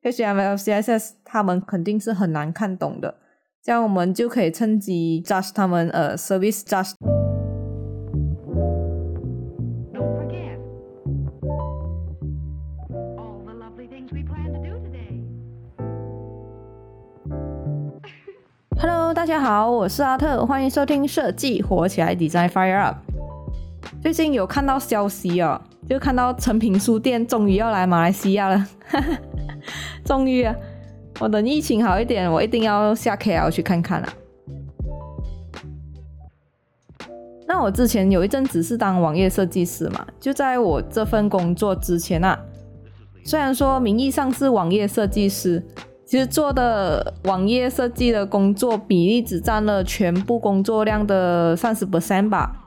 HTML、CSS 他们肯定是很难看懂的，这样我们就可以趁机 judge 他们呃 service judge。Don't forget all the lovely things we plan to do today. Hello，大家好，我是阿特，欢迎收听设计火起来 Design Fire Up。最近有看到消息哦，就看到诚品书店终于要来马来西亚了，终于啊！我等疫情好一点，我一定要下 KL 去看看啊。那我之前有一阵子是当网页设计师嘛，就在我这份工作之前啊，虽然说名义上是网页设计师，其实做的网页设计的工作比例只占了全部工作量的三十 percent 吧。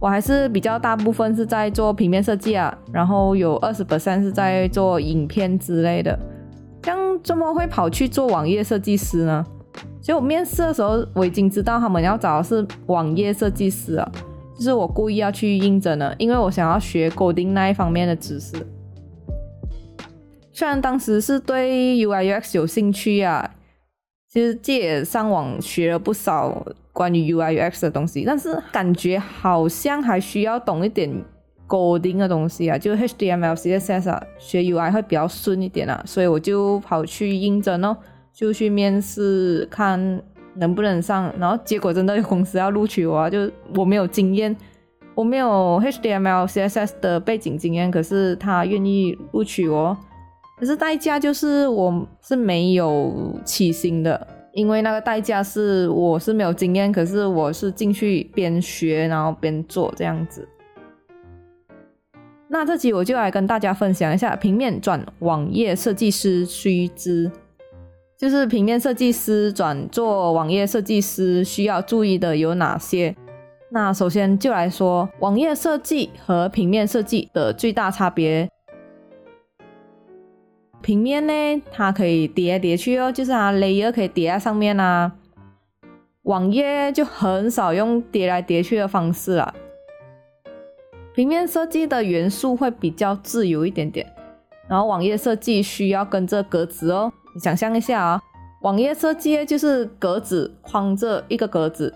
我还是比较大部分是在做平面设计啊，然后有二十 percent 是在做影片之类的。这样怎么会跑去做网页设计师呢？其实我面试的时候，我已经知道他们要找的是网页设计师了，就是我故意要去应征的，因为我想要学 coding 那一方面的知识。虽然当时是对 UI UX 有兴趣啊，其实这也上网学了不少关于 UI UX 的东西，但是感觉好像还需要懂一点 coding 的东西啊，就 HTML、CSS 啊，学 UI 会比较顺一点啊，所以我就跑去应征哦，就去面试看能不能上，然后结果真的公司要录取我啊，就我没有经验，我没有 HTML、CSS 的背景经验，可是他愿意录取我。可是代价就是我是没有起薪的，因为那个代价是我是没有经验，可是我是进去边学然后边做这样子。那这集我就来跟大家分享一下平面转网页设计师须知，就是平面设计师转做网页设计师需要注意的有哪些。那首先就来说网页设计和平面设计的最大差别。平面呢，它可以叠来叠去哦，就是它 layer 可以叠在上面啊。网页就很少用叠来叠去的方式啦。平面设计的元素会比较自由一点点，然后网页设计需要跟着格子哦。你想象一下啊，网页设计就是格子框着一个格子，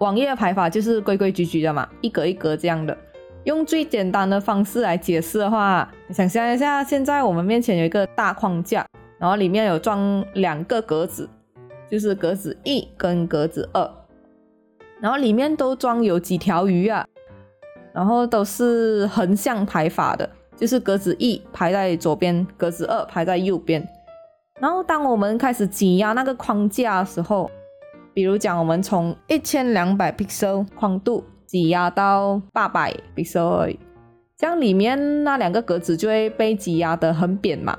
网页排法就是规规矩矩的嘛，一格一格这样的。用最简单的方式来解释的话，你想象一下，现在我们面前有一个大框架，然后里面有装两个格子，就是格子一跟格子二，然后里面都装有几条鱼啊，然后都是横向排法的，就是格子一排在左边，格子二排在右边。然后当我们开始挤压那个框架的时候，比如讲我们从一千两百 pixel 宽度。挤压到八百 pixel，这样里面那两个格子就会被挤压得很扁嘛，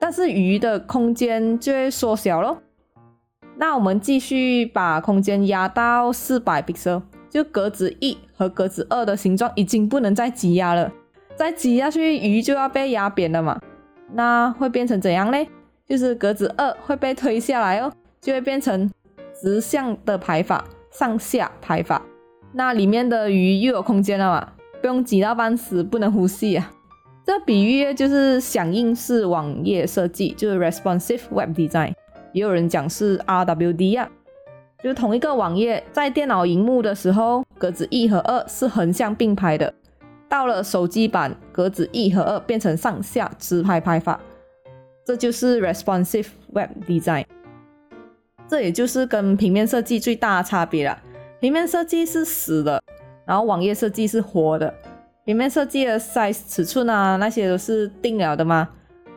但是鱼的空间就会缩小咯。那我们继续把空间压到四百 pixel，就格子一和格子二的形状已经不能再挤压了，再挤下去鱼就要被压扁了嘛。那会变成怎样呢？就是格子二会被推下来哦，就会变成直向的排法，上下排法。那里面的鱼又有空间了嘛，不用挤到半死，不能呼吸啊。这比喻就是响应式网页设计，就是 responsive web design，也有人讲是 RWD 啊。就是同一个网页在电脑荧幕的时候，格子一和二是横向并排的，到了手机版，格子一和二变成上下直排排法，这就是 responsive web design。这也就是跟平面设计最大的差别了。平面设计是死的，然后网页设计是活的。平面设计的 size 尺寸啊，那些都是定了的吗？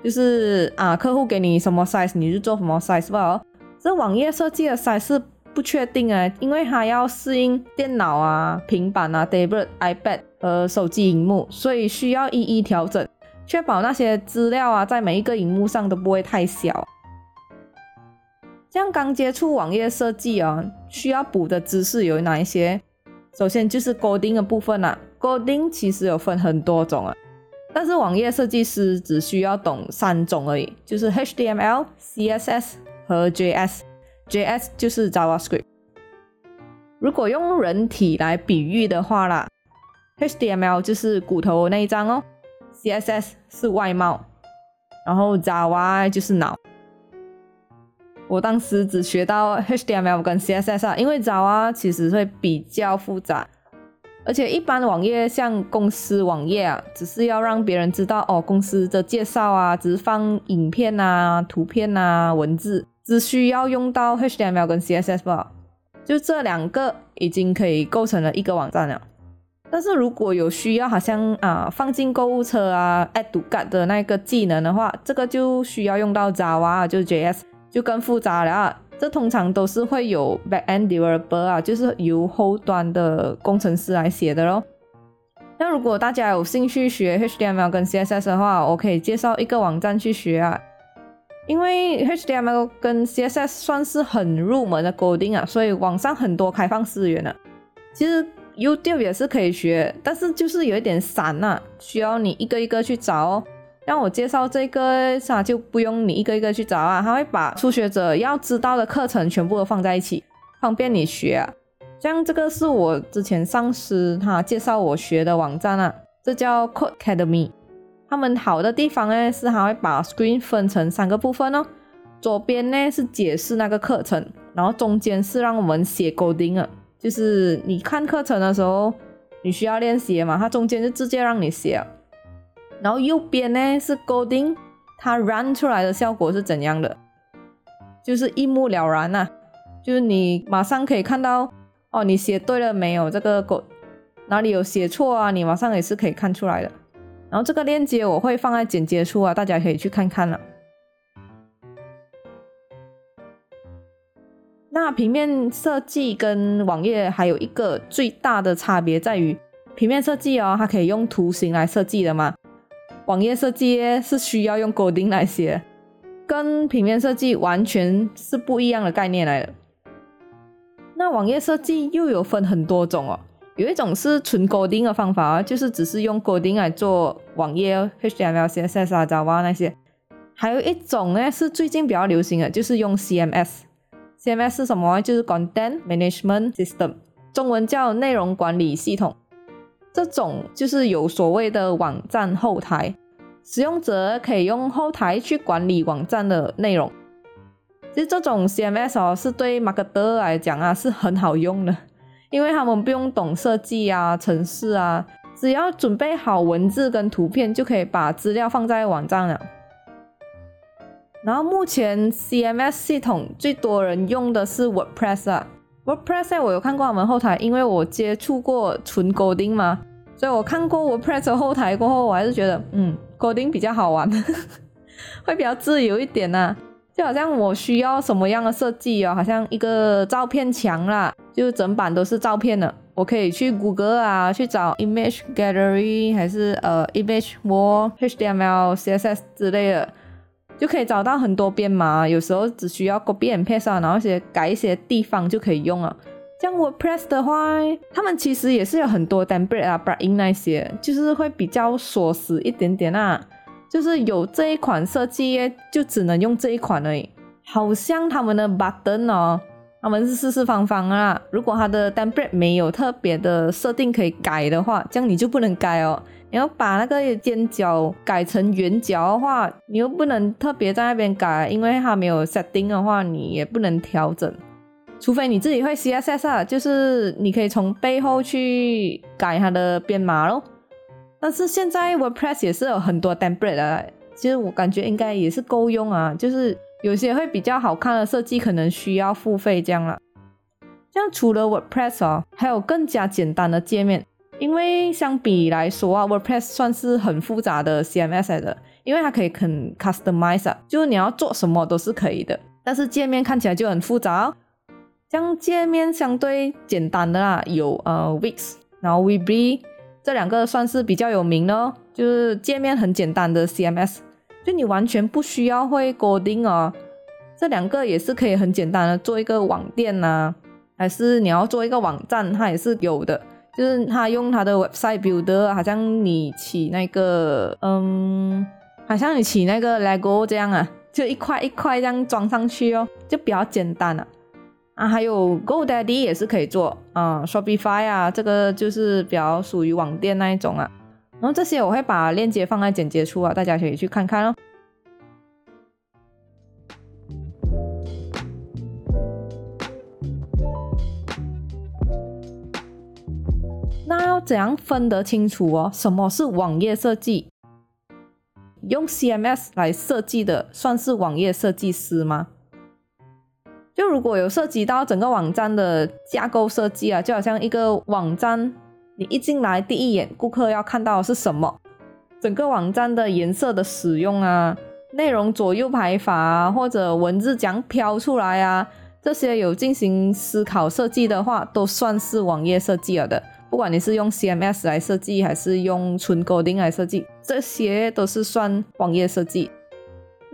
就是啊，客户给你什么 size，你就做什么 size 吧。这网页设计的 size 是不确定啊，因为它要适应电脑啊、平板啊、tablet、iPad 和手机荧幕，所以需要一一调整，确保那些资料啊，在每一个荧幕上都不会太小。像刚接触网页设计啊，需要补的知识有哪一些？首先就是 coding 的部分、啊、，coding 其实有分很多种啊，但是网页设计师只需要懂三种而已，就是 HTML、CSS 和 JS。JS 就是 JavaScript。如果用人体来比喻的话啦，HTML 就是骨头那一张哦，CSS 是外貌然后 Java 就是脑。我当时只学到 HTML 跟 CSS 啊，因为 Java 其实会比较复杂，而且一般网页像公司网页啊，只是要让别人知道哦公司的介绍啊，只是放影片啊、图片啊、文字，只需要用到 HTML 跟 CSS 吧，就这两个已经可以构成了一个网站了。但是如果有需要，好像啊放进购物车啊、add to cart 的那个技能的话，这个就需要用到 Java，就 JS。就更复杂了啊！这通常都是会有 backend developer 啊，就是由后端的工程师来写的咯。那如果大家有兴趣学 HTML 跟 CSS 的话，我可以介绍一个网站去学啊。因为 HTML 跟 CSS 算是很入门的 coding 啊，所以网上很多开放资源的。其实 YouTube 也是可以学，但是就是有一点散呐，需要你一个一个去找哦。让我介绍这个，啥就不用你一个一个去找啊，他会把初学者要知道的课程全部都放在一起，方便你学啊。像这个是我之前上司他介绍我学的网站啊，这叫 Code Academy。他们好的地方呢是他会把 screen 分成三个部分哦，左边呢是解释那个课程，然后中间是让我们写 coding 啊，就是你看课程的时候你需要练习嘛，它中间就直接让你写。然后右边呢是 coding，它 run 出来的效果是怎样的？就是一目了然呐，就是你马上可以看到哦，你写对了没有？这个 go 哪里有写错啊？你马上也是可以看出来的。然后这个链接我会放在简介处啊，大家可以去看看了。那平面设计跟网页还有一个最大的差别在于，平面设计哦，它可以用图形来设计的嘛。网页设计是需要用 coding 来写，跟平面设计完全是不一样的概念来的。那网页设计又有分很多种哦，有一种是纯 coding 的方法就是只是用 coding 来做网页，HTML、CSS 啊、Java 那些。还有一种呢是最近比较流行的，就是用 CMS。CMS 是什么？就是 Content Management System，中文叫内容管理系统。这种就是有所谓的网站后台，使用者可以用后台去管理网站的内容。其实这种 CMS 哦，是对 marketer 来讲啊是很好用的，因为他们不用懂设计啊、程式啊，只要准备好文字跟图片，就可以把资料放在网站了。然后目前 CMS 系统最多人用的是 WordPress 啊。WordPress 我有看过他们后台，因为我接触过纯 coding 嘛，所以我看过 WordPress 后台过后，我还是觉得，嗯，coding 比较好玩，会比较自由一点呐。就好像我需要什么样的设计哦，好像一个照片墙啦，就整版都是照片的，我可以去谷歌啊，去找 image gallery 还是呃 image wall HTML CSS 之类的。就可以找到很多编码，有时候只需要 copy and paste 啊，然后一些改一些地方就可以用了。像 WordPress 的话，他们其实也是有很多 template 啊、plugin 那些，就是会比较锁死一点点啊。就是有这一款设计，就只能用这一款而已。好像他们的 button 哦，他们是四四方方啊。如果它的 template 没有特别的设定可以改的话，这样你就不能改哦。你要把那个尖角改成圆角的话，你又不能特别在那边改，因为它没有 setting 的话，你也不能调整。除非你自己会 CSS 啊，就是你可以从背后去改它的编码咯。但是现在 WordPress 也是有很多 template 的，其实我感觉应该也是够用啊。就是有些会比较好看的设计，可能需要付费这样了。像除了 WordPress 哦，还有更加简单的界面。因为相比来说啊，WordPress 算是很复杂的 CMS 来的，因为它可以很 customize 啊，就是你要做什么都是可以的。但是界面看起来就很复杂。像界面相对简单的啦，有呃 Wix，然后 Weebly 这两个算是比较有名的，就是界面很简单的 CMS，就你完全不需要会 coding 哦。这两个也是可以很简单的做一个网店呐，还是你要做一个网站，它也是有的。就是它用它的 website builder，好像你起那个，嗯，好像你起那个 Lego 这样啊，就一块一块这样装上去哦，就比较简单了。啊，还有 Go Daddy 也是可以做，啊，Shopify 啊，这个就是比较属于网店那一种啊，然后这些我会把链接放在简介处啊，大家可以去看看哦。那要怎样分得清楚哦，什么是网页设计？用 CMS 来设计的算是网页设计师吗？就如果有涉及到整个网站的架构设计啊，就好像一个网站，你一进来第一眼，顾客要看到的是什么？整个网站的颜色的使用啊，内容左右排法啊，或者文字怎样飘出来啊，这些有进行思考设计的话，都算是网页设计了的。不管你是用 CMS 来设计，还是用纯 coding 来设计，这些都是算网页设计。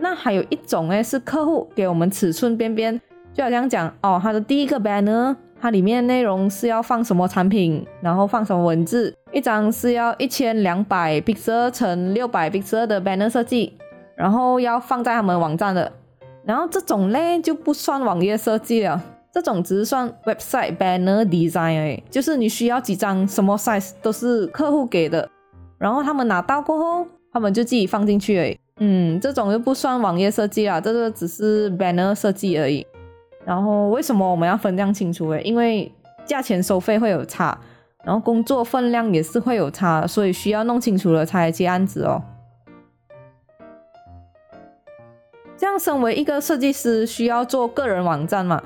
那还有一种呢，是客户给我们尺寸边边，就好像讲哦，它的第一个 banner，它里面内容是要放什么产品，然后放什么文字，一张是要一千两百 pixel 乘六百 pixel 的 banner 设计，然后要放在他们网站的，然后这种嘞就不算网页设计了。这种只是算 website banner design 哎，就是你需要几张什么 size 都是客户给的，然后他们拿到过后，他们就自己放进去哎，嗯，这种就不算网页设计啦，这个只是 banner 设计而已。然后为什么我们要分这样清楚哎？因为价钱收费会有差，然后工作分量也是会有差，所以需要弄清楚了才接案子哦。这样，身为一个设计师，需要做个人网站嘛？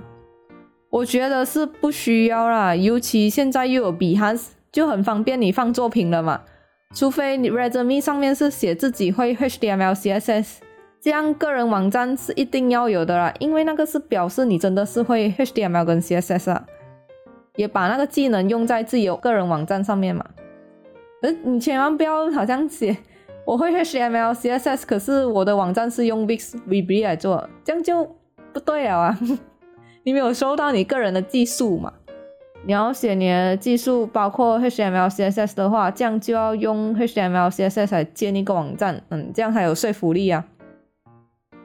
我觉得是不需要啦，尤其现在又有 Behance，就很方便你放作品了嘛。除非你 resume 上面是写自己会 HTML、CSS，这样个人网站是一定要有的啦，因为那个是表示你真的是会 HTML 跟 CSS 啊，也把那个技能用在自己个人网站上面嘛。呃，你千万不要好像写我会 HTML、CSS，可是我的网站是用 Wix、VB 来做，这样就不对了啊。你没有收到你个人的技术嘛？你要写你的技术，包括 HTML、CSS 的话，这样就要用 HTML、CSS 来建一个网站，嗯，这样才有说服力啊。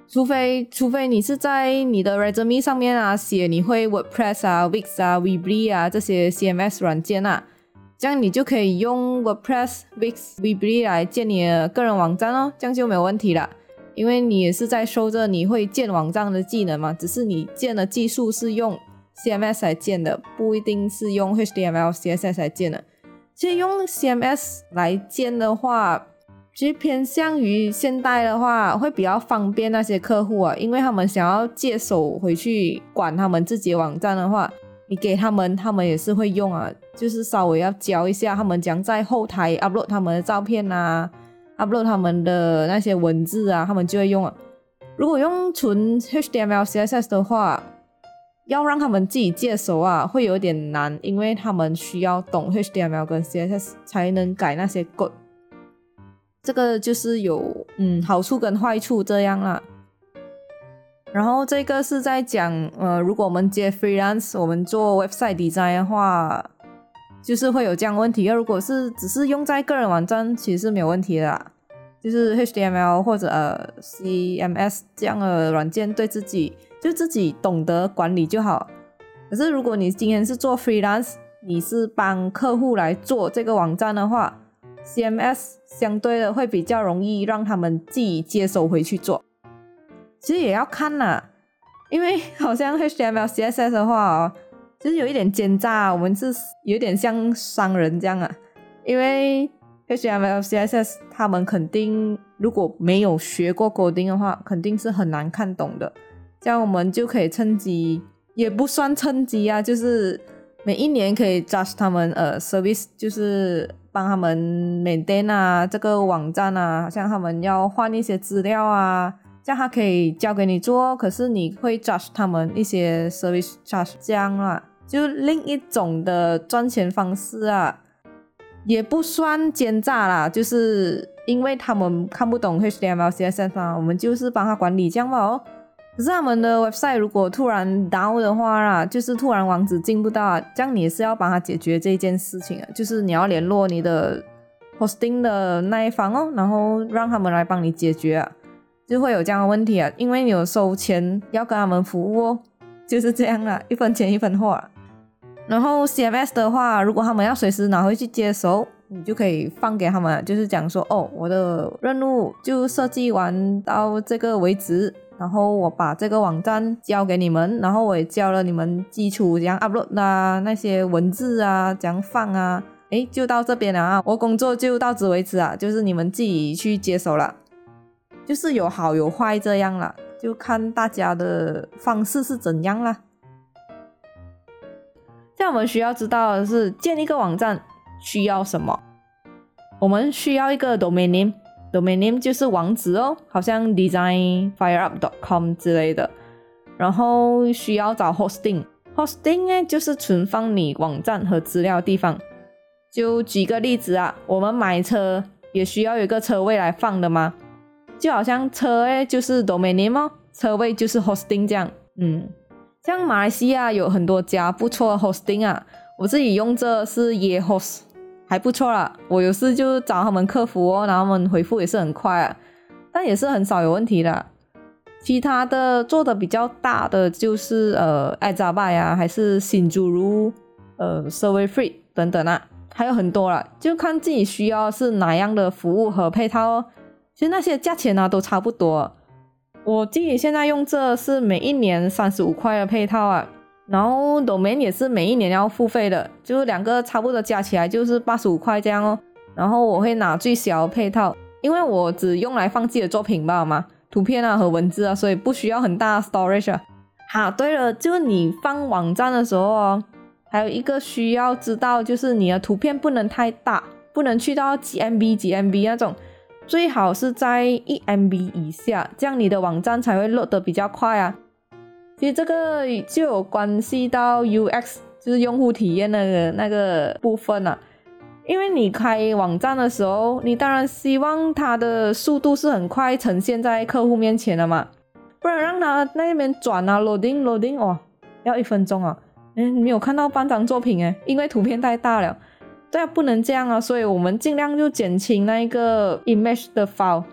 除非除非你是在你的 resume 上面啊写你会 WordPress 啊、Wix 啊、Weebly 啊这些 CMS 软件啊，这样你就可以用 WordPress、Wix、Weebly 来建你的个人网站哦，这样就没有问题了。因为你也是在收着你会建网站的技能嘛，只是你建的技术是用 CMS 来建的，不一定是用 HTML、CSS 来建的。其实用 CMS 来建的话，其实偏向于现代的话，会比较方便那些客户啊，因为他们想要接手回去管他们自己的网站的话，你给他们，他们也是会用啊，就是稍微要教一下他们将在后台 upload 他们的照片啊。upload 他们的那些文字啊，他们就会用啊。如果用纯 HTML、CSS 的话，要让他们自己接手啊，会有点难，因为他们需要懂 HTML 跟 CSS 才能改那些。这个就是有嗯好处跟坏处这样啦。然后这个是在讲呃，如果我们接 freelance，我们做 website design 的话。就是会有这样问题，如果是只是用在个人网站，其实是没有问题的啦，就是 HTML 或者呃 CMS 这样的软件，对自己就自己懂得管理就好。可是如果你今天是做 freelance，你是帮客户来做这个网站的话，CMS 相对的会比较容易让他们自己接手回去做。其实也要看啦，因为好像 HTML、CSS 的话哦。就是有一点奸诈，我们是有点像商人这样啊，因为 HTML、CSS 他们肯定如果没有学过 coding 的话，肯定是很难看懂的。这样我们就可以趁机，也不算趁机啊，就是每一年可以 just 他们呃 service，就是帮他们缅甸啊这个网站啊，好像他们要换一些资料啊，这样他可以交给你做，可是你会 just 他们一些 service charge 这样啦。就另一种的赚钱方式啊，也不算奸诈啦，就是因为他们看不懂 HTML、CSS 嘛，我们就是帮他管理这样嘛哦。可是他们的 website 如果突然 down 的话啦，就是突然网址进不到啊，这样你是要帮他解决这件事情啊，就是你要联络你的 hosting 的那一方哦，然后让他们来帮你解决啊，就会有这样的问题啊，因为你有收钱要跟他们服务哦，就是这样啊，一分钱一分货。然后 CMS 的话，如果他们要随时拿回去接手，你就可以放给他们，就是讲说，哦，我的任务就设计完到这个为止，然后我把这个网站交给你们，然后我也教了你们基础怎样 upload 啊，那些文字啊怎样放啊诶，就到这边了啊，我工作就到此为止啊，就是你们自己去接手了，就是有好有坏这样了，就看大家的方式是怎样啦。在我们需要知道的是，建一个网站需要什么？我们需要一个 domain name domain name 就是网址哦，好像 designfireup.com 之类的。然后需要找 hosting，hosting 呢就是存放你网站和资料的地方。就举个例子啊，我们买车也需要有一个车位来放的吗？就好像车诶就是 domain name 哦，车位就是 hosting 这样。嗯，像马来西亚有很多家不错的 hosting 啊，我自己用这是 Yehost 还不错啦。我有事就找他们客服哦，然后他们回复也是很快啊，但也是很少有问题的。其他的做的比较大的就是呃爱扎拜呀，还是新诸如呃 Survey Free 等等啊。还有很多了，就看自己需要是哪样的服务和配套哦。其实那些价钱呢都差不多。我自己现在用这是每一年三十五块的配套啊，然后 domain 也是每一年要付费的，就是两个差不多加起来就是八十五块这样哦。然后我会拿最小配套，因为我只用来放自己的作品吧嘛，图片啊和文字啊，所以不需要很大 storage 啊。好，对了，就是你放网站的时候哦。还有一个需要知道，就是你的图片不能太大，不能去到几 MB 几 MB 那种，最好是在一 MB 以下，这样你的网站才会 load 得比较快啊。其实这个就有关系到 UX，就是用户体验的那个部分啊。因为你开网站的时候，你当然希望它的速度是很快呈现在客户面前的嘛，不然让他那边转啊，loading loading 哦，要一分钟啊。嗯，没有看到半张作品诶，因为图片太大了。对啊，不能这样啊，所以我们尽量就减轻那一个 image 的 file。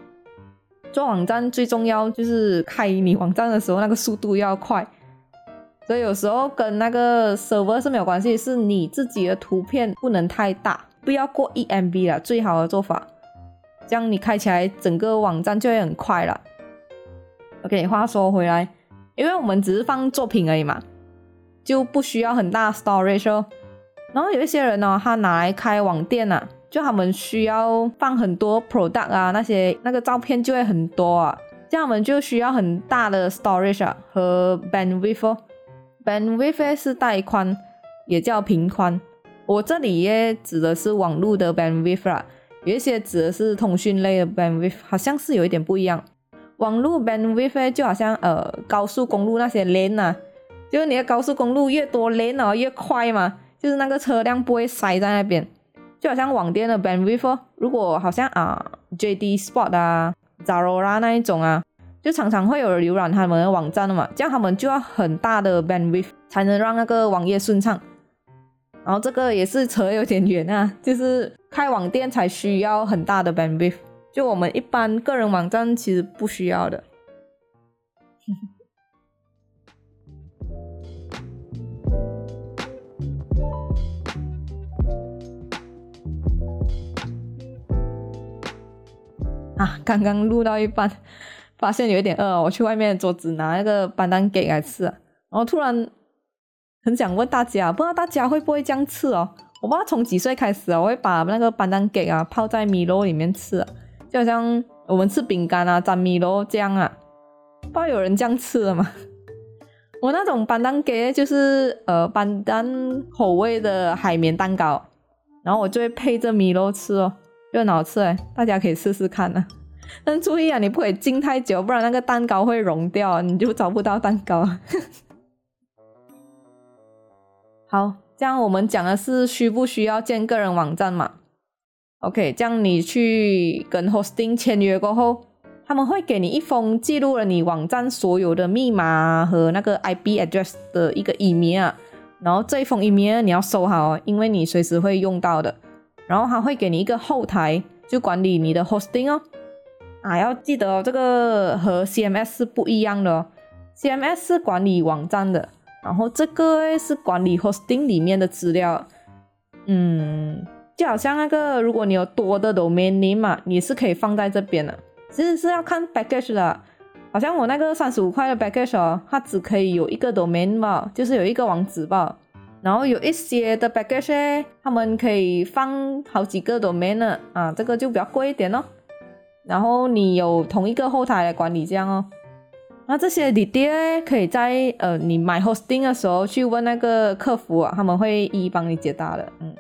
做网站最重要就是开你网站的时候那个速度要快，所以有时候跟那个 server 是没有关系，是你自己的图片不能太大，不要过一 MB 了，最好的做法，这样你开起来整个网站就会很快了。OK，话说回来，因为我们只是放作品而已嘛。就不需要很大 storage 哦。然后有一些人呢，他拿来开网店啊，就他们需要放很多 product 啊，那些那个照片就会很多啊，这样我们就需要很大的 storage 啊和 bandwidth。bandwidth 是带宽，也叫频宽。我这里也指的是网络的 bandwidth 啦，有一些指的是通讯类的 bandwidth，好像是有一点不一样。网络 bandwidth 就好像呃高速公路那些 lane 啊。就是你的高速公路越多，lane 哦越快嘛，就是那个车辆不会塞在那边。就好像网店的 bandwidth，如果好像啊 JD Sport 啊、Zalora 那一种啊，就常常会有人浏览他们的网站的嘛，这样他们就要很大的 bandwidth 才能让那个网页顺畅。然后这个也是扯有点远啊，就是开网店才需要很大的 bandwidth，就我们一般个人网站其实不需要的。啊，刚刚录到一半，发现有点饿，我去外面桌子拿那个班丹给来吃，然后突然很想问大家，不知道大家会不会这样吃哦？我不知道从几岁开始啊，我会把那个班丹给啊泡在米露里面吃，就好像我们吃饼干啊沾米露这样啊，不知道有人这样吃了吗？我那种班丹给就是呃班丹口味的海绵蛋糕，然后我就会配着米露吃哦。就很好吃哎，大家可以试试看呢。但注意啊，你不可以浸太久，不然那个蛋糕会融掉，你就找不到蛋糕。好，这样我们讲的是需不需要建个人网站嘛？OK，这样你去跟 hosting 签约过后，他们会给你一封记录了你网站所有的密码和那个 IP address 的一个 email，然后这一封 email 你要收好哦，因为你随时会用到的。然后他会给你一个后台，就管理你的 hosting 哦。啊，要记得哦，这个和 CMS 是不一样的哦。CMS 是管理网站的，然后这个是管理 hosting 里面的资料。嗯，就好像那个，如果你有多的 domain name 嘛，你是可以放在这边的。其实是要看 package 的，好像我那个三十五块的 package 哦，它只可以有一个 domain 吧，就是有一个网址吧。然后有一些的 package 他们可以放好几个 domain 的啊，这个就比较贵一点哦。然后你有同一个后台来管理这样哦。那这些 detail 可以在呃你买 hosting 的时候去问那个客服，他们会一一帮你解答的。嗯。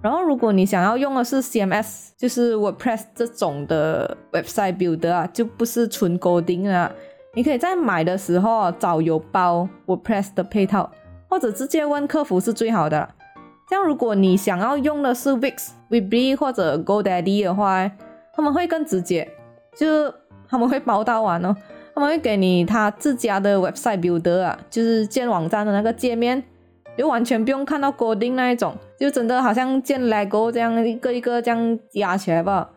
然后如果你想要用的是 CMS，就是 WordPress 这种的 website builder 啊，就不是纯 coding 啊。你可以在买的时候找有包 WordPress 的配套，或者直接问客服是最好的。像如果你想要用的是 Wix、Weeb 或者 GoDaddy 的话，他们会更直接，就他们会包到完哦。他们会给你他自家的 website builder 啊，就是建网站的那个界面，就完全不用看到 coding 那一种，就真的好像建 Lego 这样一个一个这样加起来吧。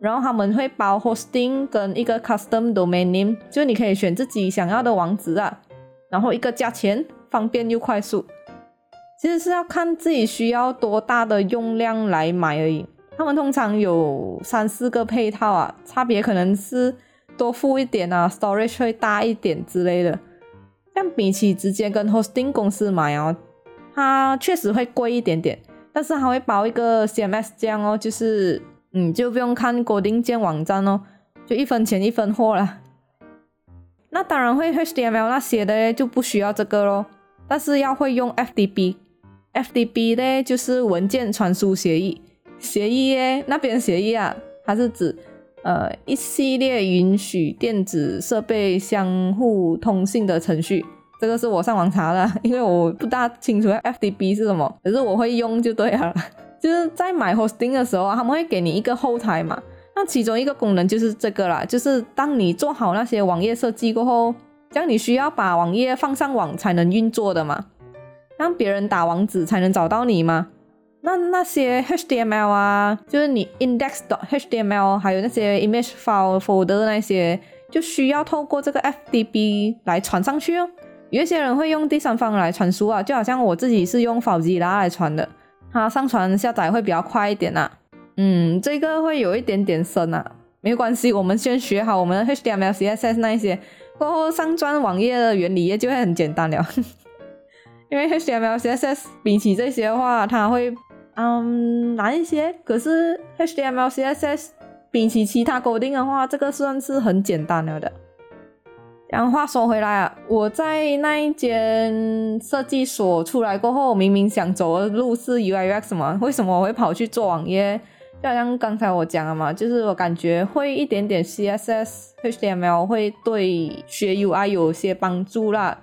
然后他们会包 hosting 跟一个 custom domain name，就你可以选自己想要的网址啊，然后一个价钱方便又快速。其实是要看自己需要多大的用量来买而已。他们通常有三四个配套啊，差别可能是。多付一点啊，storage 会大一点之类的。但比起直接跟 hosting 公司买哦，它确实会贵一点点。但是它会包一个 CMS 这样哦，就是嗯，就不用看固定建网站哦，就一分钱一分货了。那当然会 HTML 那些的就不需要这个咯，但是要会用 FTP。FTP 呢就是文件传输协议，协议耶，那边协议啊，它是指。呃，一系列允许电子设备相互通信的程序，这个是我上网查的，因为我不大清楚 FTP 是什么，可是我会用就对了。就是在买 hosting 的时候，他们会给你一个后台嘛，那其中一个功能就是这个啦，就是当你做好那些网页设计过后，这样你需要把网页放上网才能运作的嘛，让别人打网址才能找到你吗？那那些 HTML 啊，就是你 index.html，还有那些 image file folder 那些，就需要透过这个 FTP 来传上去哦。有一些人会用第三方来传输啊，就好像我自己是用 f i 拉来传的，它上传下载会比较快一点呐。嗯，这个会有一点点深啊，没关系，我们先学好我们的 HTML、CSS 那一些，过后上传网页的原理也就会很简单了。因为 HTML、CSS 比起这些的话，它会。嗯，难一些。可是 HTML、CSS 比起其他 coding 的话，这个算是很简单了的。然后话说回来啊，我在那一间设计所出来过后，明明想走的路是 UIUX 嘛，为什么我会跑去做网页？就好像刚才我讲了嘛，就是我感觉会一点点 CSS、HTML 会对学 UI 有些帮助啦，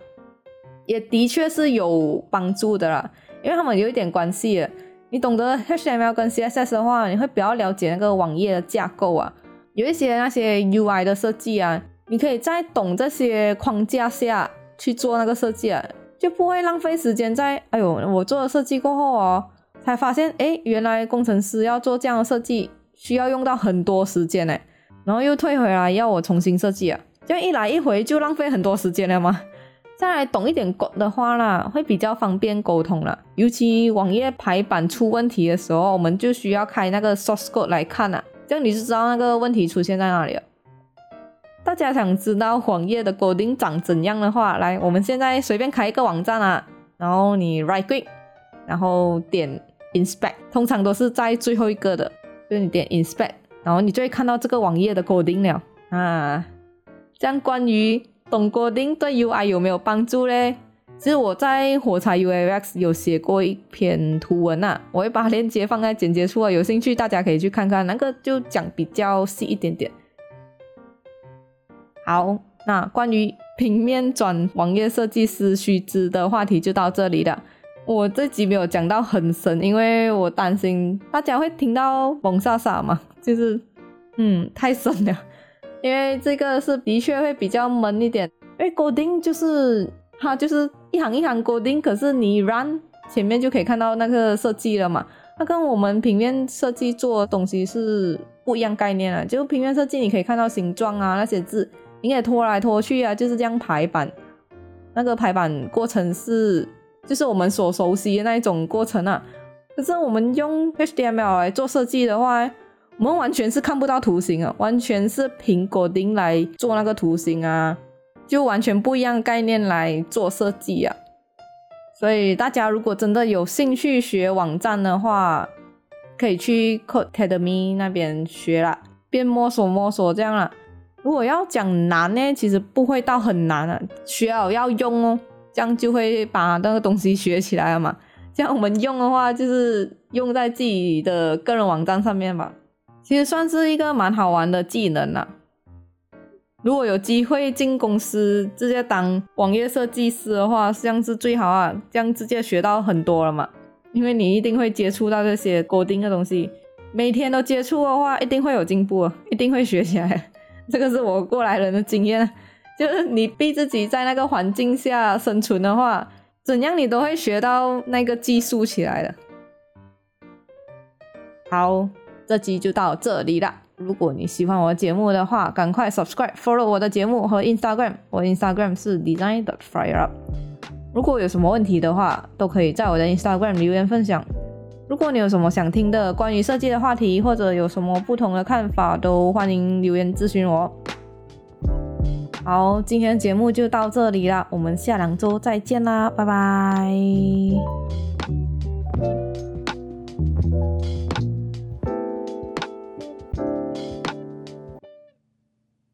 也的确是有帮助的啦，因为他们有一点关系。你懂得 HTML 跟 CSS 的话，你会比较了解那个网页的架构啊，有一些那些 UI 的设计啊，你可以在懂这些框架下去做那个设计啊，就不会浪费时间在哎呦，我做了设计过后哦，才发现哎，原来工程师要做这样的设计需要用到很多时间呢，然后又退回来要我重新设计啊，这样一来一回就浪费很多时间了吗？再来懂一点沟的话啦，会比较方便沟通了。尤其网页排版出问题的时候，我们就需要开那个 source code 来看啊，这样你就知道那个问题出现在哪里了。大家想知道网页的 Go 顶长怎样的话，来，我们现在随便开一个网站啊，然后你 right click，然后点 inspect，通常都是在最后一个的，就你点 inspect，然后你就会看到这个网页的 coding 了啊。这样关于懂 coding 对 UI 有没有帮助嘞？其实我在火柴 UX 有写过一篇图文呐，我会把链接放在简介处啊，有兴趣大家可以去看看，那个就讲比较细一点点。好，那关于平面转网页设计师须知的话题就到这里了。我这集没有讲到很深，因为我担心大家会听到蒙萨萨嘛，就是嗯太深了。因为这个是的确会比较闷一点，因为 coding 就是它就是一行一行 coding，可是你 run 前面就可以看到那个设计了嘛。它跟我们平面设计做的东西是不一样概念了。就平面设计你可以看到形状啊那些字，你可以拖来拖去啊，就是这样排版。那个排版过程是就是我们所熟悉的那一种过程啊。可是我们用 HTML 来做设计的话。我们完全是看不到图形啊，完全是苹果钉来做那个图形啊，就完全不一样概念来做设计啊。所以大家如果真的有兴趣学网站的话，可以去 Code Academy 那边学啦，边摸索摸索这样啦。如果要讲难呢，其实不会到很难啊，学好要用哦，这样就会把那个东西学起来了嘛。这样我们用的话，就是用在自己的个人网站上面吧。其实算是一个蛮好玩的技能啦。如果有机会进公司直接当网页设计师的话，这样是最好啊，这样直接学到很多了嘛。因为你一定会接触到这些固定的东西，每天都接触的话，一定会有进步，一定会学起来。这个是我过来人的经验，就是你逼自己在那个环境下生存的话，怎样你都会学到那个技术起来的。好，这集就到这里了。如果你喜欢我的节目的话，赶快 subscribe follow 我的节目和 Instagram，我 Instagram 是 design 的 fire up。如果有什么问题的话，都可以在我的 Instagram 留言分享。如果你有什么想听的关于设计的话题，或者有什么不同的看法，都欢迎留言咨询我。好，今天节目就到这里啦，我们下两周再见啦，拜拜。